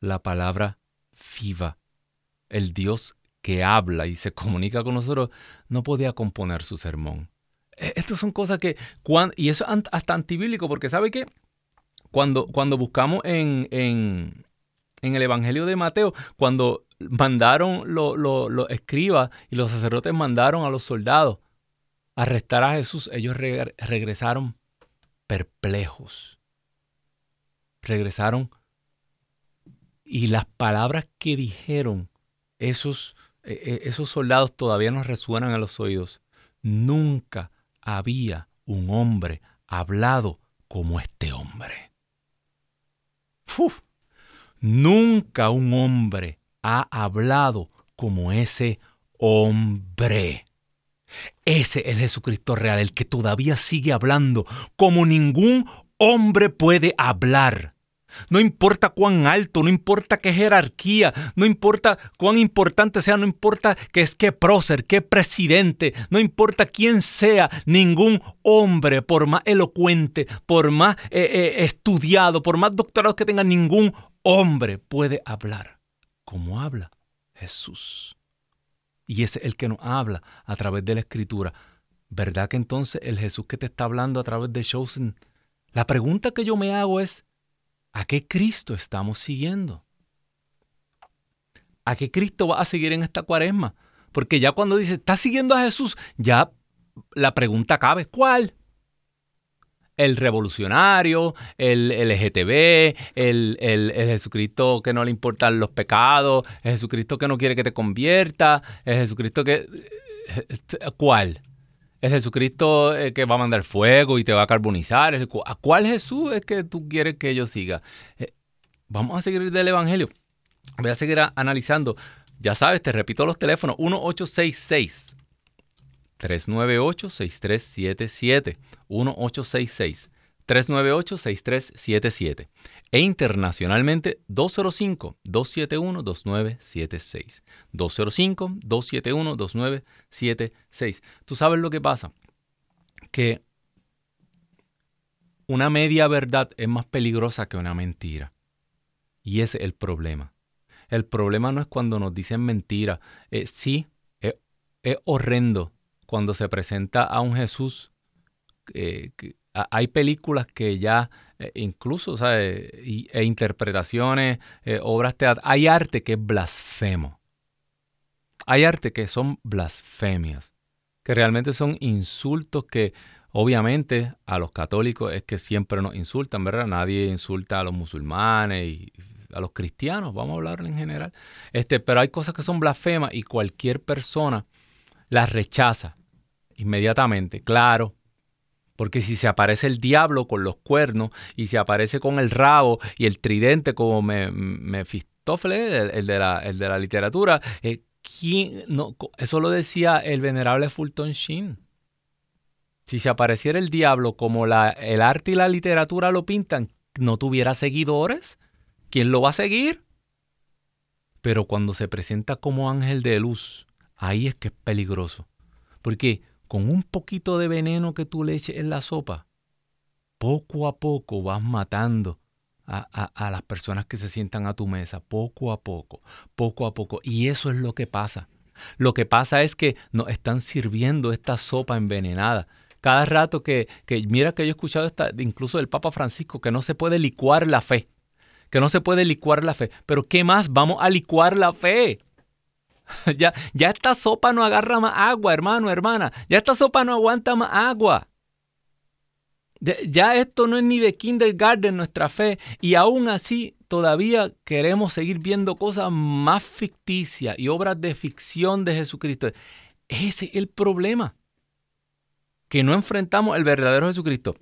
la palabra viva, el Dios que habla y se comunica con nosotros, no podía componer su sermón. E, estas son cosas que, y eso es hasta antibíblico, porque ¿sabe qué? Cuando, cuando buscamos en, en, en el Evangelio de Mateo, cuando mandaron los escribas y los sacerdotes mandaron a los soldados a arrestar a Jesús. Ellos regresaron perplejos. Regresaron y las palabras que dijeron esos, e, e, esos soldados todavía nos resuenan a los oídos. Nunca había un hombre hablado como este hombre. Nunca un hombre ha hablado como ese hombre. Ese es Jesucristo real, el que todavía sigue hablando como ningún hombre puede hablar. No importa cuán alto, no importa qué jerarquía, no importa cuán importante sea, no importa que es que prócer, qué presidente, no importa quién sea, ningún hombre, por más elocuente, por más eh, eh, estudiado, por más doctorado que tenga, ningún hombre puede hablar como habla Jesús. Y es el que nos habla a través de la escritura. ¿Verdad que entonces el Jesús que te está hablando a través de Chosen? La pregunta que yo me hago es, ¿a qué Cristo estamos siguiendo? ¿A qué Cristo va a seguir en esta cuaresma? Porque ya cuando dice, ¿estás siguiendo a Jesús? Ya la pregunta cabe, ¿cuál? El revolucionario, el LGTB, el, el, Jesucristo que no le importan los pecados, el Jesucristo que no quiere que te convierta, el Jesucristo que... ¿Cuál? El Jesucristo eh, que va a mandar fuego y te va a carbonizar. ¿A cuál Jesús es que tú quieres que yo siga? Eh, vamos a seguir del Evangelio. Voy a seguir analizando. Ya sabes, te repito los teléfonos. 1866 398-6377. 1866. 398-6377. E internacionalmente 205-271-2976. 205-271-2976. ¿Tú sabes lo que pasa? Que una media verdad es más peligrosa que una mentira. Y ese es el problema. El problema no es cuando nos dicen mentira. Eh, sí, es horrendo cuando se presenta a un Jesús, eh, hay películas que ya eh, incluso, ¿sabes? e interpretaciones, eh, obras teatrales, hay arte que es blasfemo. Hay arte que son blasfemias, que realmente son insultos que obviamente a los católicos es que siempre nos insultan, ¿verdad? Nadie insulta a los musulmanes y a los cristianos, vamos a hablar en general. Este, pero hay cosas que son blasfemas y cualquier persona las rechaza inmediatamente, claro. Porque si se aparece el diablo con los cuernos y se aparece con el rabo y el tridente como Mefistófeles, el, de, la, el de la literatura, eh, no, eso lo decía el venerable Fulton Sheen. Si se apareciera el diablo como la, el arte y la literatura lo pintan, no tuviera seguidores, ¿quién lo va a seguir? Pero cuando se presenta como ángel de luz, ahí es que es peligroso. Porque con un poquito de veneno que tú le eches en la sopa, poco a poco vas matando a, las personas que se sientan a tu mesa, poco a poco, poco a poco. Y eso es lo que pasa. Lo que pasa es que nos están sirviendo esta sopa envenenada. Cada rato que, que mira que yo he escuchado esta, incluso del Papa Francisco, que no se puede licuar la fe, que no se puede licuar la fe. Pero ¿qué más? Vamos a licuar la fe. [LAUGHS] ya, ya esta sopa no agarra más agua, hermano, hermana. Ya esta sopa no aguanta más agua. Ya esto no es ni de kindergarten nuestra fe y aún así todavía queremos seguir viendo cosas más ficticias y obras de ficción de Jesucristo. Ese es el problema. Que no enfrentamos el verdadero Jesucristo.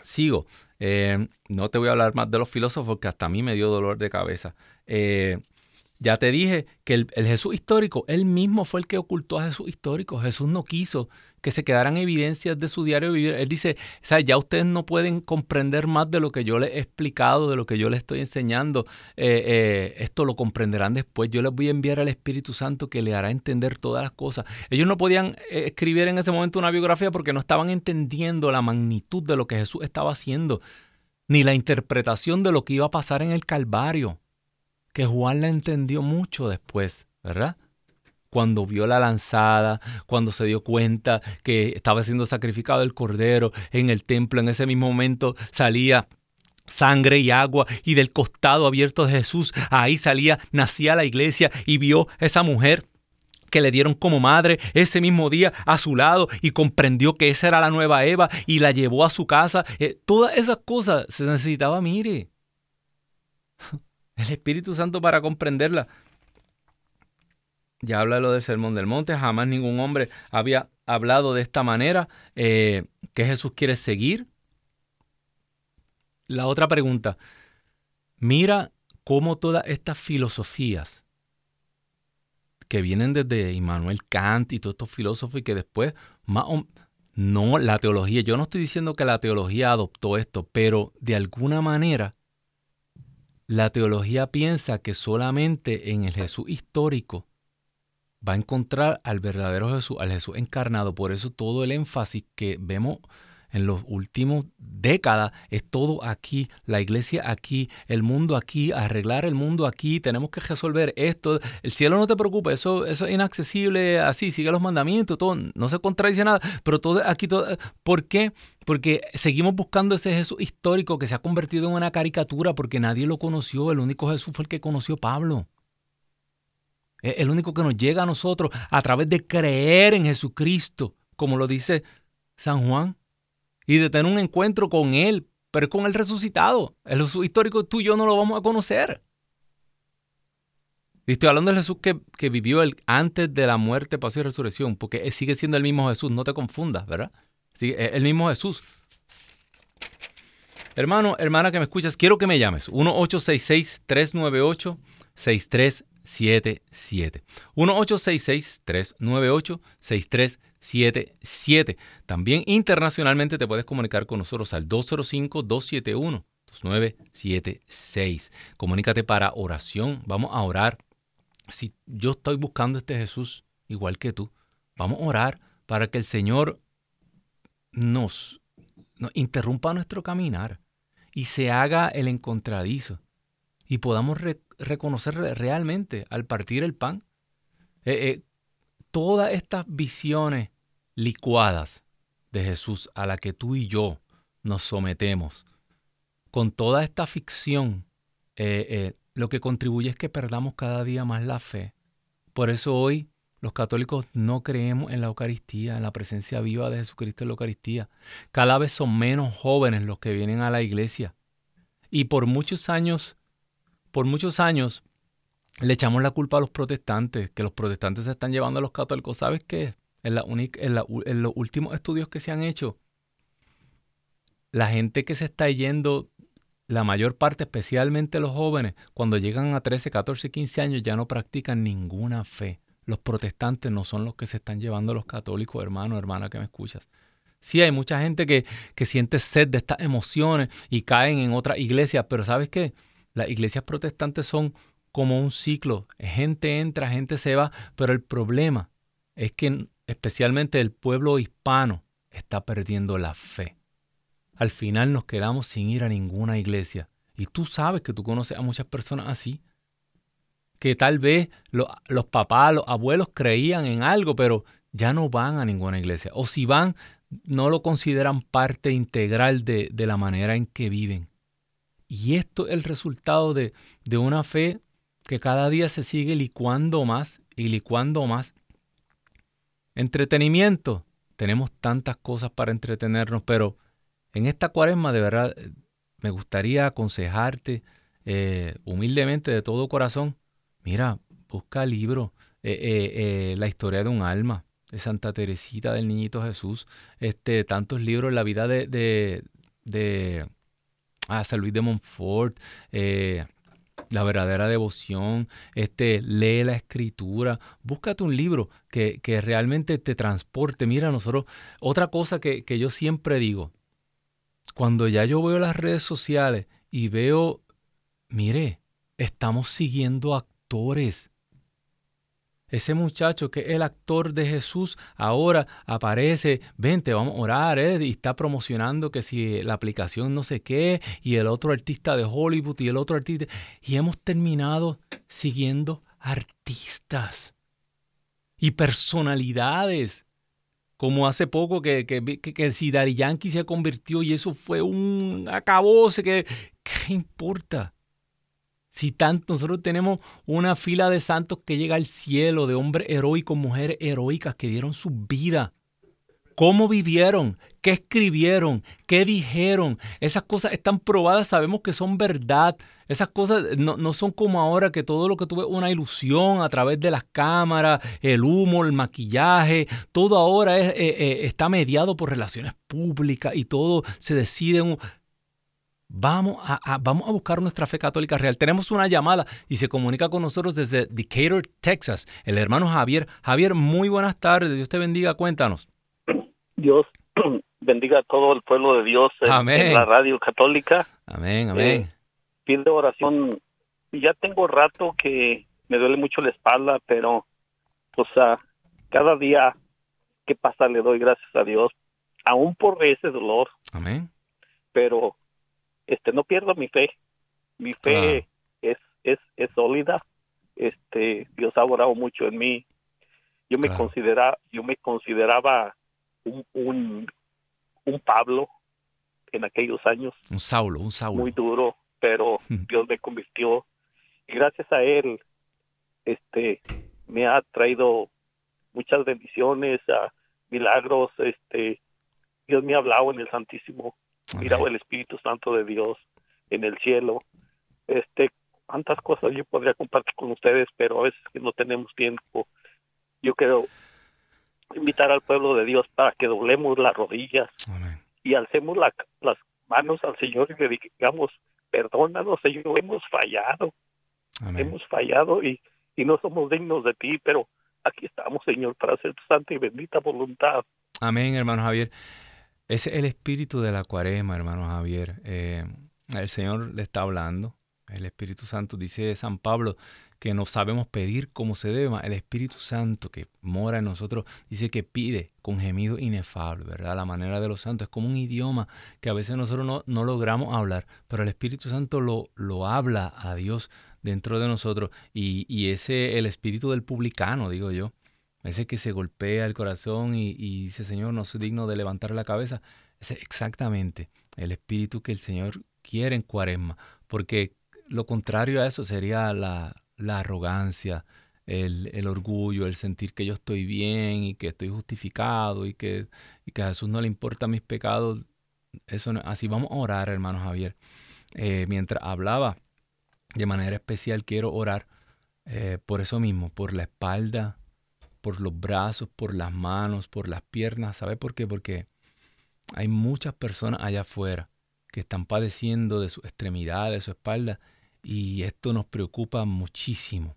Sigo. Eh, no te voy a hablar más de los filósofos que hasta a mí me dio dolor de cabeza. Eh, ya te dije que el, Jesús histórico, él mismo fue el que ocultó a Jesús histórico. Jesús no quiso que se quedaran evidencias de su diario vivir. Él dice, ya ustedes no pueden comprender más de lo que yo les he explicado, de lo que yo les estoy enseñando. Eh, eh, esto lo comprenderán después. Yo les voy a enviar al Espíritu Santo que le hará entender todas las cosas. Ellos no podían eh, escribir en ese momento una biografía porque no estaban entendiendo la magnitud de lo que Jesús estaba haciendo, ni la interpretación de lo que iba a pasar en el Calvario que Juan la entendió mucho después, ¿verdad? Cuando vio la lanzada, cuando se dio cuenta que estaba siendo sacrificado el cordero en el templo, en ese mismo momento salía sangre y agua y del costado abierto de Jesús, ahí salía, nacía la iglesia y vio esa mujer que le dieron como madre ese mismo día a su lado y comprendió que esa era la nueva Eva y la llevó a su casa. Eh, todas esas cosas se necesitaba, mire, el Espíritu Santo para comprenderla. Ya habla lo del Sermón del Monte, jamás ningún hombre había hablado de esta manera. Eh, ¿Qué Jesús quiere seguir? La otra pregunta, mira cómo todas estas filosofías que vienen desde Immanuel Kant y todos estos filósofos y que después más no la teología, yo no estoy diciendo que la teología adoptó esto, pero de alguna manera la teología piensa que solamente en el Jesús histórico va a encontrar al verdadero Jesús, al Jesús encarnado. Por eso todo el énfasis que vemos en los últimos décadas es todo aquí, la iglesia aquí, el mundo aquí, arreglar el mundo aquí, tenemos que resolver esto. El cielo no te preocupa, eso, es inaccesible así, sigue los mandamientos, no se contradice nada, pero todo aquí, ¿por qué? Porque seguimos buscando ese Jesús histórico que se ha convertido en una caricatura porque nadie lo conoció, el único Jesús fue el que conoció Pablo. Es el único que nos llega a nosotros a través de creer en Jesucristo, como lo dice San Juan, y de tener un encuentro con Él, pero con el resucitado. El Jesús histórico tú y yo no lo vamos a conocer. Y estoy hablando del Jesús que, vivió el, antes de la muerte, pasión y resurrección, porque sigue siendo el mismo Jesús, no te confundas, ¿verdad? es el mismo Jesús. Hermano, hermana que me escuchas, quiero que me llames. 1-866-398-6377. 1-866-398-6377. También internacionalmente te puedes comunicar con nosotros al 205-271-2976. Comunícate para oración. Vamos a orar si yo estoy buscando este Jesús igual que tú, vamos a orar para que el Señor nos, interrumpa nuestro caminar y se haga el encontradizo y podamos reconocer realmente al partir el pan eh, eh, todas estas visiones licuadas de Jesús a la que tú y yo nos sometemos, con toda esta ficción eh, lo que contribuye es que perdamos cada día más la fe. Por eso hoy los católicos no creemos en la Eucaristía, en la presencia viva de Jesucristo en la Eucaristía. Cada vez son menos jóvenes los que vienen a la iglesia. Y por muchos años, por muchos años, le echamos la culpa a los protestantes, que los protestantes se están llevando a los católicos. ¿Sabes qué? En, los últimos estudios que se han hecho, la gente que se está yendo la mayor parte, especialmente los jóvenes, cuando llegan a 13, 14, 15 años ya no practican ninguna fe. Los protestantes no son los que se están llevando los católicos, hermano, hermana que me escuchas. Sí, hay mucha gente que, que siente sed de estas emociones y caen en otras iglesias, pero ¿sabes qué? Las iglesias protestantes son como un ciclo. Gente entra, gente se va, pero el problema es que especialmente el pueblo hispano está perdiendo la fe al final nos quedamos sin ir a ninguna iglesia. Y tú sabes que tú conoces a muchas personas así, que tal vez los papás, los abuelos creían en algo, pero ya no van a ninguna iglesia. O si van, no lo consideran parte integral de, la manera en que viven. Y esto es el resultado de, de una fe que cada día se sigue licuando más y licuando más. Entretenimiento. Tenemos tantas cosas para entretenernos, pero en esta cuaresma, de verdad, eh, me gustaría aconsejarte eh, humildemente de todo corazón. Mira, busca libros, eh, La historia de un alma, de Santa Teresita del Niñito Jesús, este, tantos libros, la vida de, de, de ah, San Luis de Montfort, la verdadera devoción, este, lee la escritura, búscate un libro que, que realmente te transporte. Mira, nosotros, otra cosa que, que yo siempre digo, cuando ya yo veo las redes sociales y veo, mire, estamos siguiendo actores. Ese muchacho que es el actor de Jesús ahora aparece, vente, vamos a orar, eh, y está promocionando que si la aplicación no sé qué, y el otro artista de Hollywood y el otro artista, y hemos terminado siguiendo artistas y personalidades como hace poco que, que, que, si Dari Yankee se convirtió y eso fue un acabose, que, ¿qué importa? Si tanto nosotros tenemos una fila de santos que llega al cielo, de hombres heroicos, mujeres heroicas que dieron su vida cómo vivieron, qué escribieron, qué dijeron. Esas cosas están probadas, sabemos que son verdad. Esas cosas no, son como ahora que todo lo que tuve una ilusión a través de las cámaras, el humo, el maquillaje, todo ahora eh, eh, está mediado por relaciones públicas y todo se decide. Vamos a, vamos a buscar nuestra fe católica real. Tenemos una llamada y se comunica con nosotros desde Decatur, Texas, el hermano Javier. Javier, muy buenas tardes. Dios te bendiga. Cuéntanos. Dios [CLEARS THROAT] bendiga a todo el pueblo de Dios en, la radio católica. Amén, amén. Eh, pide oración. Ya tengo rato que me duele mucho la espalda, pero pues cada día que pasa le doy gracias a Dios, aún por ese dolor. Amén. Pero este no pierdo mi fe. Mi fe es, es es sólida. Este Dios ha orado mucho en mí. Yo me considera yo me consideraba un, un, Pablo en aquellos años. Un Saulo, un Saulo. Muy duro, pero [LAUGHS] Dios me convirtió. Y gracias a él, este, me ha traído muchas bendiciones, a milagros, este, Dios me ha hablado en el Santísimo, mirado el Espíritu Santo de Dios en el cielo, este, cuántas cosas yo podría compartir con ustedes, pero a veces que no tenemos tiempo. Yo quiero invitar al pueblo de Dios para que doblemos las rodillas y alcemos las manos al Señor y le digamos, perdónanos, Señor, hemos fallado, hemos fallado y, y no somos dignos de ti, pero aquí estamos, Señor, para hacer tu santa y bendita voluntad. Amén, hermano Javier. Ese es el espíritu de la cuaresma, hermano Javier. Eh, el Señor le está hablando. El Espíritu Santo, dice San Pablo, que no sabemos pedir como se debe. El Espíritu Santo que mora en nosotros dice que pide con gemido inefable, ¿verdad? La manera de los santos es como un idioma que a veces nosotros no, no logramos hablar, pero el Espíritu Santo lo, lo habla a Dios dentro de nosotros y, y ese el espíritu del publicano, digo yo, ese que se golpea el corazón y, y dice, Señor, no soy digno de levantar la cabeza, ese es exactamente el espíritu que el Señor quiere en cuaresma, porque lo contrario a eso sería la, arrogancia, el, orgullo, el sentir que yo estoy bien y que estoy justificado y que, que a Jesús no le importan mis pecados. Eso así vamos a orar, hermano Javier. Eh, mientras hablaba, de manera especial quiero orar eh, por eso mismo, por la espalda, por los brazos, por las manos, por las piernas. ¿Sabe por qué? Porque hay muchas personas allá afuera que están padeciendo de su extremidad, de su espalda, y esto nos preocupa muchísimo,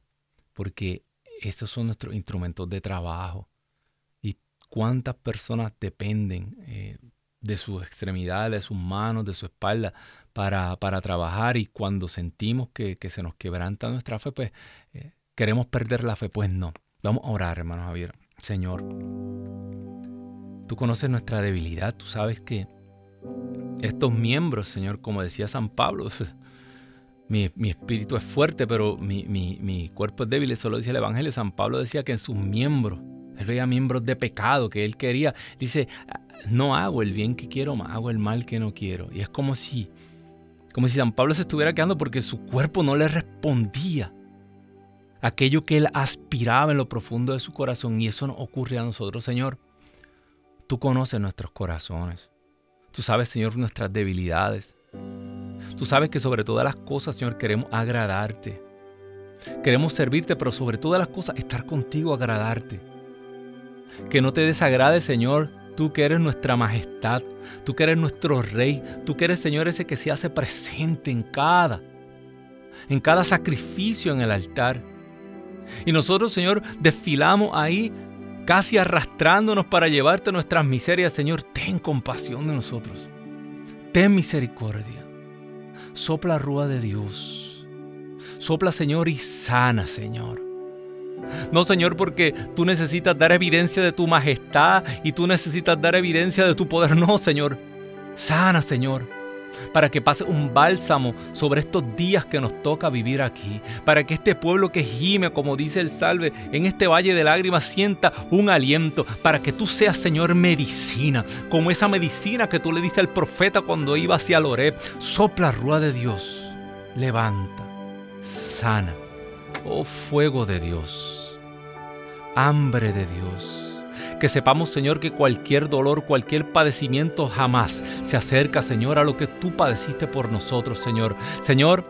porque estos son nuestros instrumentos de trabajo. Y cuántas personas dependen eh, de sus extremidades, de sus manos, de su espalda para, para trabajar. Y cuando sentimos que, se nos quebranta nuestra fe, pues eh, queremos perder la fe. Pues no. Vamos a orar, hermano Javier. Señor, tú conoces nuestra debilidad, tú sabes que estos miembros, Señor, como decía San Pablo, [LAUGHS] mi, espíritu es fuerte, pero mi, cuerpo es débil. Eso lo dice el Evangelio. San Pablo decía que en sus miembros, él veía miembros de pecado que él quería. Dice, no hago el bien que quiero, hago el mal que no quiero. Y es como si, como si San Pablo se estuviera quedando porque su cuerpo no le respondía aquello que él aspiraba en lo profundo de su corazón. Y eso no ocurre a nosotros, Señor. Tú conoces nuestros corazones. Tú sabes, Señor, nuestras debilidades. Tú sabes que sobre todas las cosas, Señor, queremos agradarte. Queremos servirte, pero sobre todas las cosas estar contigo, agradarte. Que no te desagrade, Señor, tú que eres nuestra majestad, tú que eres nuestro rey, tú que eres, Señor, ese que se hace presente en cada, en cada sacrificio en el altar. Y nosotros, Señor, desfilamos ahí casi arrastrándonos para llevarte nuestras miserias, Señor, ten compasión de nosotros. Ten misericordia. Sopla rúa de Dios. Sopla, Señor, y sana, Señor. No, Señor, porque tú necesitas dar evidencia de tu majestad y tú necesitas dar evidencia de tu poder. No, Señor. Sana, Señor para que pase un bálsamo sobre estos días que nos toca vivir aquí, para que este pueblo que gime, como dice el salve, en este valle de lágrimas sienta un aliento, para que tú seas, Señor, medicina, como esa medicina que tú le diste al profeta cuando iba hacia Loreb. Sopla, rúa de Dios, levanta, sana, oh fuego de Dios, hambre de Dios que sepamos, Señor, que cualquier dolor, cualquier padecimiento jamás se acerca, Señor, a lo que tú padeciste por nosotros, Señor. Señor,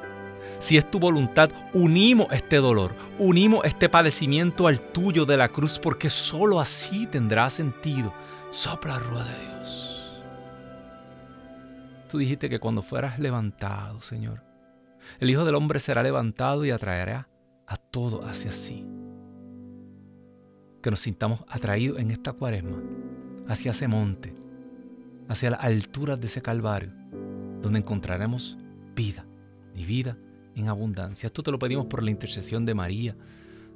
si es tu voluntad, unimos este dolor, unimos este padecimiento al tuyo de la cruz, porque sólo así tendrá sentido. Sopla rueda de Dios. Tú dijiste que cuando fueras levantado, Señor, el Hijo del Hombre será levantado y atraerá a todo hacia sí que nos sintamos atraídos en esta cuaresma hacia ese monte, hacia las alturas de ese Calvario, donde encontraremos vida y vida en abundancia. Esto te lo pedimos por la intercesión de María,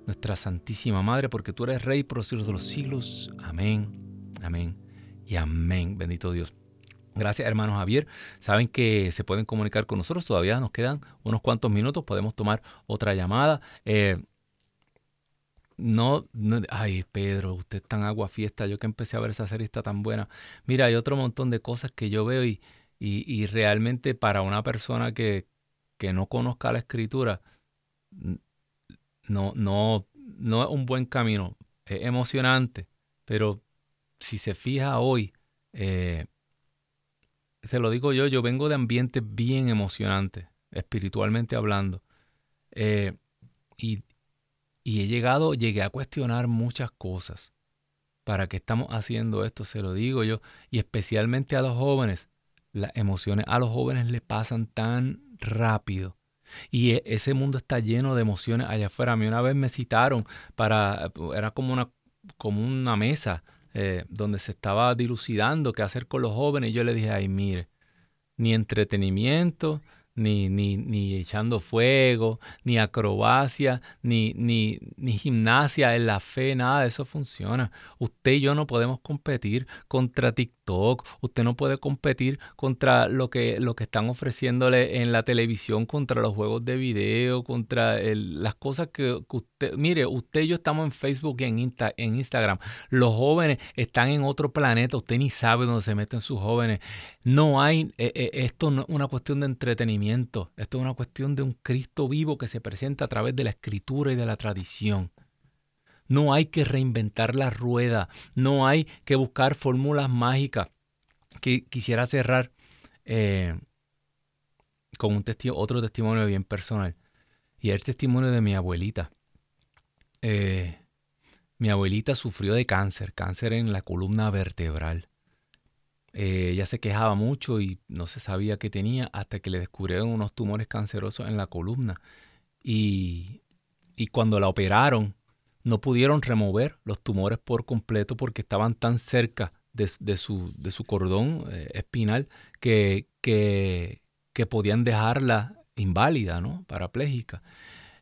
nuestra Santísima Madre, porque tú eres Rey por los siglos de los siglos. Amén, amén y amén. Bendito Dios. Gracias, hermanos Javier. Saben que se pueden comunicar con nosotros. Todavía nos quedan unos cuantos minutos. Podemos tomar otra llamada. Eh, no, ay Pedro, usted es tan agua fiesta, yo que empecé a ver esa serie está tan buena. Mira, hay otro montón de cosas que yo veo y, y, realmente para una persona que, que, no conozca la escritura, no, no, no es un buen camino. Es emocionante, pero si se fija hoy, eh, se lo digo yo, yo vengo de ambientes bien emocionantes, espiritualmente hablando. Eh, y, y he llegado, llegué a cuestionar muchas cosas. ¿Para qué estamos haciendo esto? Se lo digo yo. Y especialmente a los jóvenes. Las emociones a los jóvenes les pasan tan rápido. Y e, ese mundo está lleno de emociones allá afuera. A mí una vez me citaron para, era como una, como una mesa eh, donde se estaba dilucidando qué hacer con los jóvenes. Y yo le dije, ay, mire, ni entretenimiento, ni, ni, ni echando fuego, ni acrobacia, ni, ni, ni gimnasia en la fe, nada de eso funciona. Usted y yo no podemos competir contra TikTok, usted no puede competir contra lo que, lo que están ofreciéndole en la televisión, contra los juegos de video, contra las cosas que, usted, mire, usted y yo estamos en Facebook y en, en Instagram. Los jóvenes están en otro planeta, usted ni sabe dónde se meten sus jóvenes. No hay, eh, eh, esto no es una cuestión de entretenimiento, esto es una cuestión de un Cristo vivo que se presenta a través de la escritura y de la tradición. No hay que reinventar la rueda, no hay que buscar fórmulas mágicas. Que quisiera cerrar eh, con otro testimonio bien personal. Y el testimonio de mi abuelita. mi abuelita sufrió de cáncer, cáncer en la columna vertebral. Eh, ella se quejaba mucho y no se sabía qué tenía hasta que le descubrieron unos tumores cancerosos en la columna. Y, cuando la operaron, no pudieron remover los tumores por completo porque estaban tan cerca de, su, de su, cordón eh, espinal que, que, podían dejarla inválida, ¿no? parapléjica.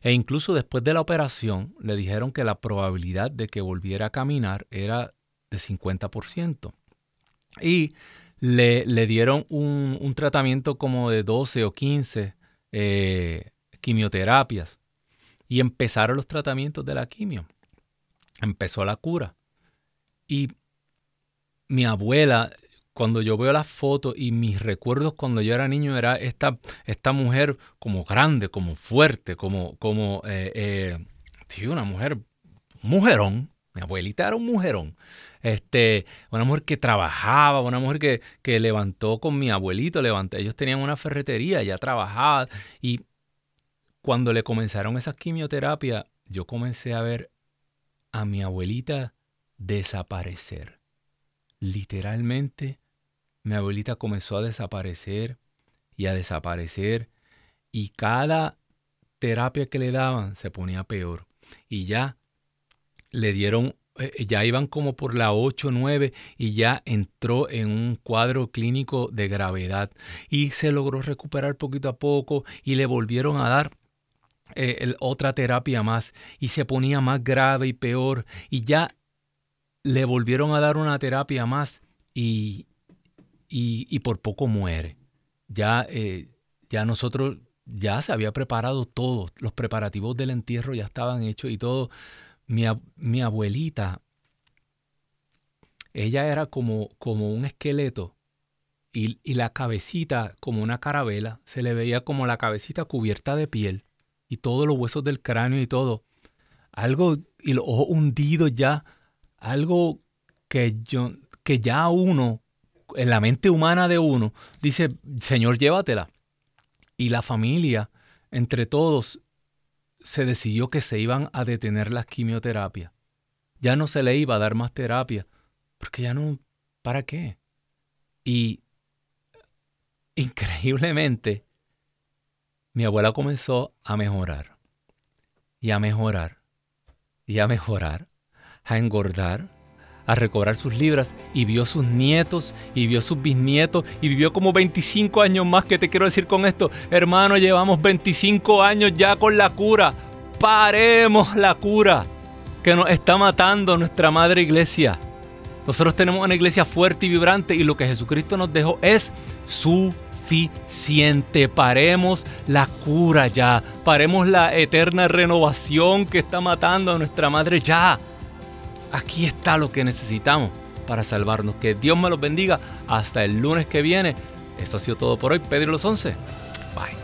E incluso después de la operación le dijeron que la probabilidad de que volviera a caminar era de 50% y le, le dieron un, un, tratamiento como de 12 o 15 eh, quimioterapias y empezaron los tratamientos de la quimio. Empezó la cura. Y mi abuela, cuando yo veo las fotos y mis recuerdos cuando yo era niño, era esta, esta mujer como grande, como fuerte, como, como eh, eh, sí, una mujer, mujerón. Mi abuelita era un mujerón. Este, una mujer que trabajaba, una mujer que, que levantó con mi abuelito, levanté. Ellos tenían una ferretería, ya trabajaba. Y cuando le comenzaron esas quimioterapias, yo comencé a ver a mi abuelita desaparecer. Literalmente, mi abuelita comenzó a desaparecer y a desaparecer. Y cada terapia que le daban se ponía peor. Y ya le dieron ya iban como por la 8, 9 y ya entró en un cuadro clínico de gravedad y se logró recuperar poquito a poco y le volvieron a dar eh, otra terapia más y se ponía más grave y peor y ya le volvieron a dar una terapia más y, y, por poco muere. Ya, ya nosotros, ya se había preparado todo, los preparativos del entierro ya estaban hechos y todo mi, abuelita, ella era como, como un esqueleto y, la cabecita como una carabela, se le veía como la cabecita cubierta de piel y todos los huesos del cráneo y todo. Algo, y los ojos hundidos ya, algo que, yo, que ya uno, en la mente humana de uno, dice, Señor, llévatela. Y la familia, entre todos, se decidió que se iban a detener las quimioterapias. Ya no se le iba a dar más terapia, porque ya no, ¿para qué? Y increíblemente, mi abuela comenzó a mejorar, y a mejorar, y a mejorar, a engordar, a recobrar sus libras y vio sus nietos y vio sus bisnietos y vivió como 25 años más. ¿Qué te quiero decir con esto? Hermano, llevamos 25 años ya con la cura. Paremos la cura que nos está matando nuestra madre iglesia. Nosotros tenemos una iglesia fuerte y vibrante y lo que Jesucristo nos dejó es suficiente. Paremos la cura ya. Paremos la eterna renovación que está matando a nuestra madre ya. Aquí está lo que necesitamos para salvarnos. Que Dios me los bendiga. Hasta el lunes que viene. Esto ha sido todo por hoy. Pedro los 11. Bye.